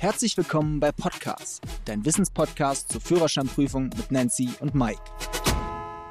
Herzlich willkommen bei Podcast, dein Wissenspodcast zur Führerscheinprüfung mit Nancy und Mike.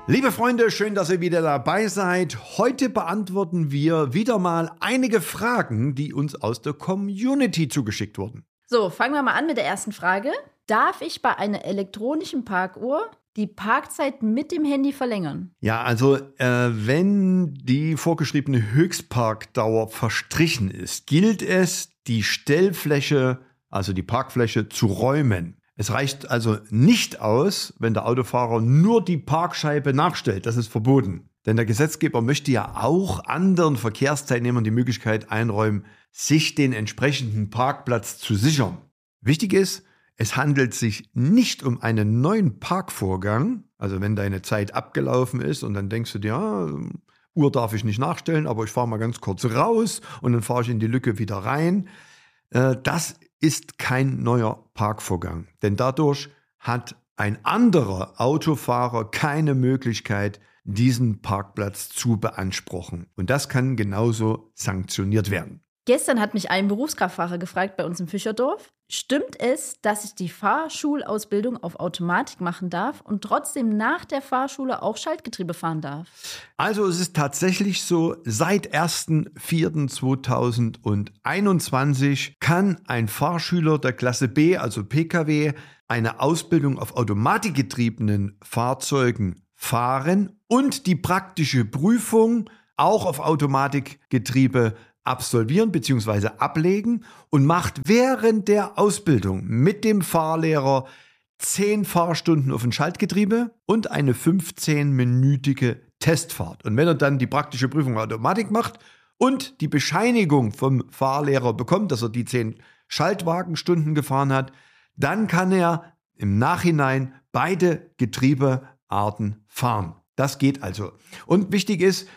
Liebe Freunde, schön, dass ihr wieder dabei seid. Heute beantworten wir wieder mal einige Fragen, die uns aus der Community zugeschickt wurden. So, fangen wir mal an mit der ersten Frage. Darf ich bei einer elektronischen Parkuhr die Parkzeit mit dem Handy verlängern? Ja, also äh, wenn die vorgeschriebene Höchstparkdauer verstrichen ist, gilt es, die Stellfläche, also die Parkfläche, zu räumen. Es reicht also nicht aus, wenn der Autofahrer nur die Parkscheibe nachstellt. Das ist verboten. Denn der Gesetzgeber möchte ja auch anderen Verkehrsteilnehmern die Möglichkeit einräumen, sich den entsprechenden Parkplatz zu sichern. Wichtig ist, es handelt sich nicht um einen neuen Parkvorgang, also wenn deine Zeit abgelaufen ist und dann denkst du dir, ja, Uhr darf ich nicht nachstellen, aber ich fahre mal ganz kurz raus und dann fahre ich in die Lücke wieder rein. Äh, das ist kein neuer Parkvorgang, denn dadurch hat ein anderer Autofahrer keine Möglichkeit, diesen Parkplatz zu beanspruchen. Und das kann genauso sanktioniert werden. Gestern hat mich ein Berufskraftfahrer gefragt bei uns im Fischerdorf, stimmt es, dass ich die Fahrschulausbildung auf Automatik machen darf und trotzdem nach der Fahrschule auch Schaltgetriebe fahren darf? Also es ist tatsächlich so, seit 1.4.2021 kann ein Fahrschüler der Klasse B, also Pkw, eine Ausbildung auf automatikgetriebenen Fahrzeugen fahren und die praktische Prüfung auch auf Automatikgetriebe absolvieren bzw. ablegen und macht während der Ausbildung mit dem Fahrlehrer 10 Fahrstunden auf ein Schaltgetriebe und eine 15-minütige Testfahrt. Und wenn er dann die praktische Prüfung Automatik macht und die Bescheinigung vom Fahrlehrer bekommt, dass er die 10 Schaltwagenstunden gefahren hat, dann kann er im Nachhinein beide Getriebearten fahren. Das geht also. Und wichtig ist,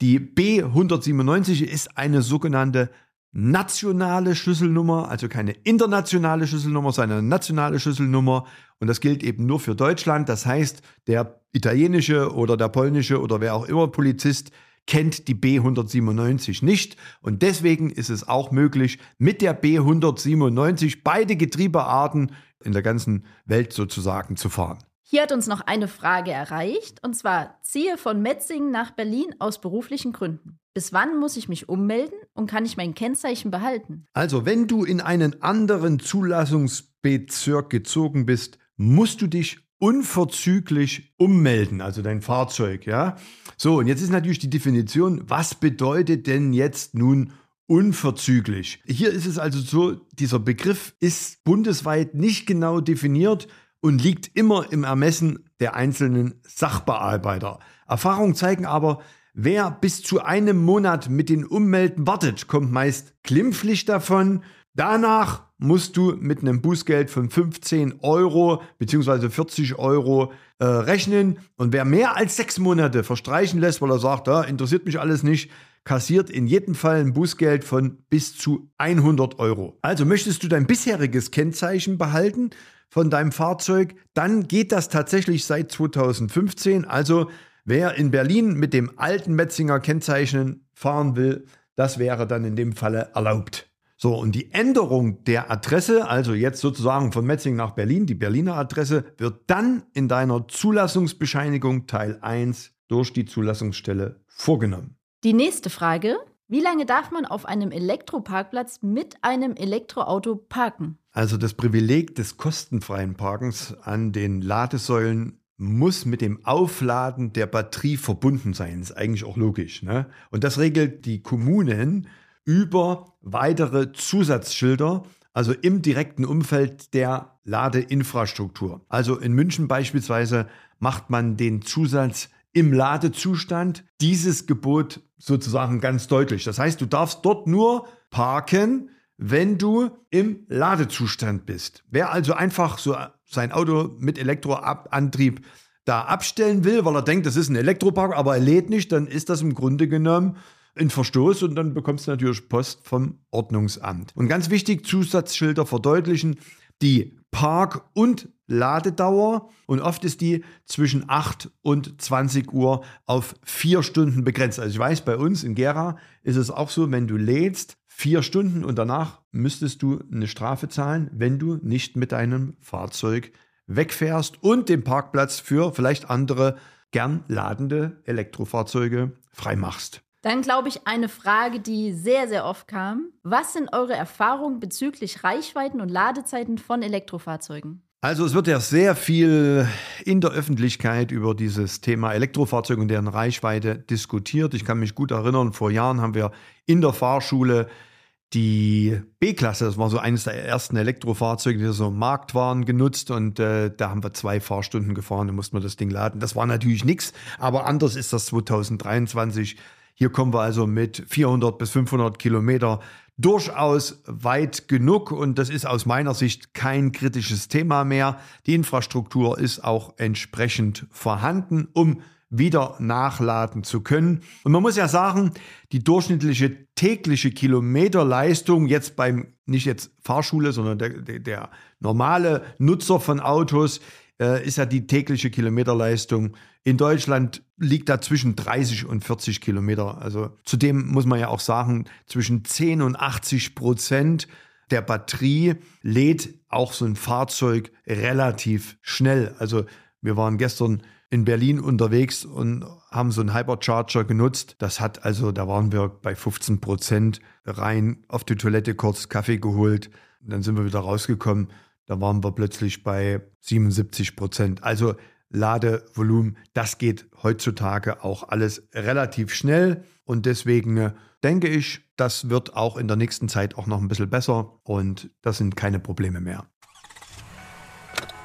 die B197 ist eine sogenannte nationale Schlüsselnummer, also keine internationale Schlüsselnummer, sondern eine nationale Schlüsselnummer. Und das gilt eben nur für Deutschland. Das heißt, der italienische oder der polnische oder wer auch immer Polizist kennt die B197 nicht. Und deswegen ist es auch möglich, mit der B197 beide Getriebearten in der ganzen Welt sozusagen zu fahren. Hier hat uns noch eine Frage erreicht, und zwar ziehe von Metzingen nach Berlin aus beruflichen Gründen. Bis wann muss ich mich ummelden und kann ich mein Kennzeichen behalten? Also, wenn du in einen anderen Zulassungsbezirk gezogen bist, musst du dich unverzüglich ummelden, also dein Fahrzeug, ja? So, und jetzt ist natürlich die Definition, was bedeutet denn jetzt nun unverzüglich? Hier ist es also so, dieser Begriff ist bundesweit nicht genau definiert und liegt immer im Ermessen der einzelnen Sachbearbeiter. Erfahrungen zeigen aber, wer bis zu einem Monat mit den Ummelden wartet, kommt meist glimpflich davon. Danach musst du mit einem Bußgeld von 15 Euro bzw. 40 Euro äh, rechnen. Und wer mehr als sechs Monate verstreichen lässt, weil er sagt, ja, interessiert mich alles nicht, kassiert in jedem Fall ein Bußgeld von bis zu 100 Euro. Also möchtest du dein bisheriges Kennzeichen behalten, von deinem Fahrzeug, dann geht das tatsächlich seit 2015. Also wer in Berlin mit dem alten Metzinger Kennzeichen fahren will, das wäre dann in dem Falle erlaubt. So, und die Änderung der Adresse, also jetzt sozusagen von Metzing nach Berlin, die Berliner Adresse, wird dann in deiner Zulassungsbescheinigung Teil 1 durch die Zulassungsstelle vorgenommen. Die nächste Frage. Wie lange darf man auf einem Elektroparkplatz mit einem Elektroauto parken? Also das Privileg des kostenfreien Parkens an den Ladesäulen muss mit dem Aufladen der Batterie verbunden sein. Ist eigentlich auch logisch. Ne? Und das regelt die Kommunen über weitere Zusatzschilder, also im direkten Umfeld der Ladeinfrastruktur. Also in München beispielsweise macht man den Zusatz im Ladezustand dieses Gebot sozusagen ganz deutlich. Das heißt, du darfst dort nur parken, wenn du im Ladezustand bist. Wer also einfach so sein Auto mit Elektroantrieb da abstellen will, weil er denkt, das ist ein Elektropark, aber er lädt nicht, dann ist das im Grunde genommen ein Verstoß und dann bekommst du natürlich Post vom Ordnungsamt. Und ganz wichtig, Zusatzschilder verdeutlichen, die Park- und Ladedauer und oft ist die zwischen 8 und 20 Uhr auf vier Stunden begrenzt. Also ich weiß, bei uns in Gera ist es auch so, wenn du lädst, vier Stunden und danach müsstest du eine Strafe zahlen, wenn du nicht mit deinem Fahrzeug wegfährst und den Parkplatz für vielleicht andere gern ladende Elektrofahrzeuge freimachst. Dann glaube ich eine Frage, die sehr, sehr oft kam. Was sind eure Erfahrungen bezüglich Reichweiten und Ladezeiten von Elektrofahrzeugen? Also es wird ja sehr viel in der Öffentlichkeit über dieses Thema Elektrofahrzeuge und deren Reichweite diskutiert. Ich kann mich gut erinnern, vor Jahren haben wir in der Fahrschule die B-Klasse, das war so eines der ersten Elektrofahrzeuge, die so im Markt waren, genutzt und äh, da haben wir zwei Fahrstunden gefahren, da mussten wir das Ding laden. Das war natürlich nichts, aber anders ist das 2023. Hier kommen wir also mit 400 bis 500 Kilometer durchaus weit genug und das ist aus meiner Sicht kein kritisches Thema mehr. Die Infrastruktur ist auch entsprechend vorhanden, um wieder nachladen zu können. Und man muss ja sagen, die durchschnittliche tägliche Kilometerleistung jetzt beim, nicht jetzt Fahrschule, sondern der, der, der normale Nutzer von Autos, äh, ist ja die tägliche Kilometerleistung in Deutschland liegt da zwischen 30 und 40 Kilometer. Also zudem muss man ja auch sagen, zwischen 10 und 80 Prozent der Batterie lädt auch so ein Fahrzeug relativ schnell. Also wir waren gestern in Berlin unterwegs und haben so einen Hypercharger genutzt. Das hat also, da waren wir bei 15 Prozent rein auf die Toilette kurz Kaffee geholt. Dann sind wir wieder rausgekommen. Da waren wir plötzlich bei 77 Prozent. Also Ladevolumen, das geht heutzutage auch alles relativ schnell. Und deswegen äh, denke ich, das wird auch in der nächsten Zeit auch noch ein bisschen besser und das sind keine Probleme mehr.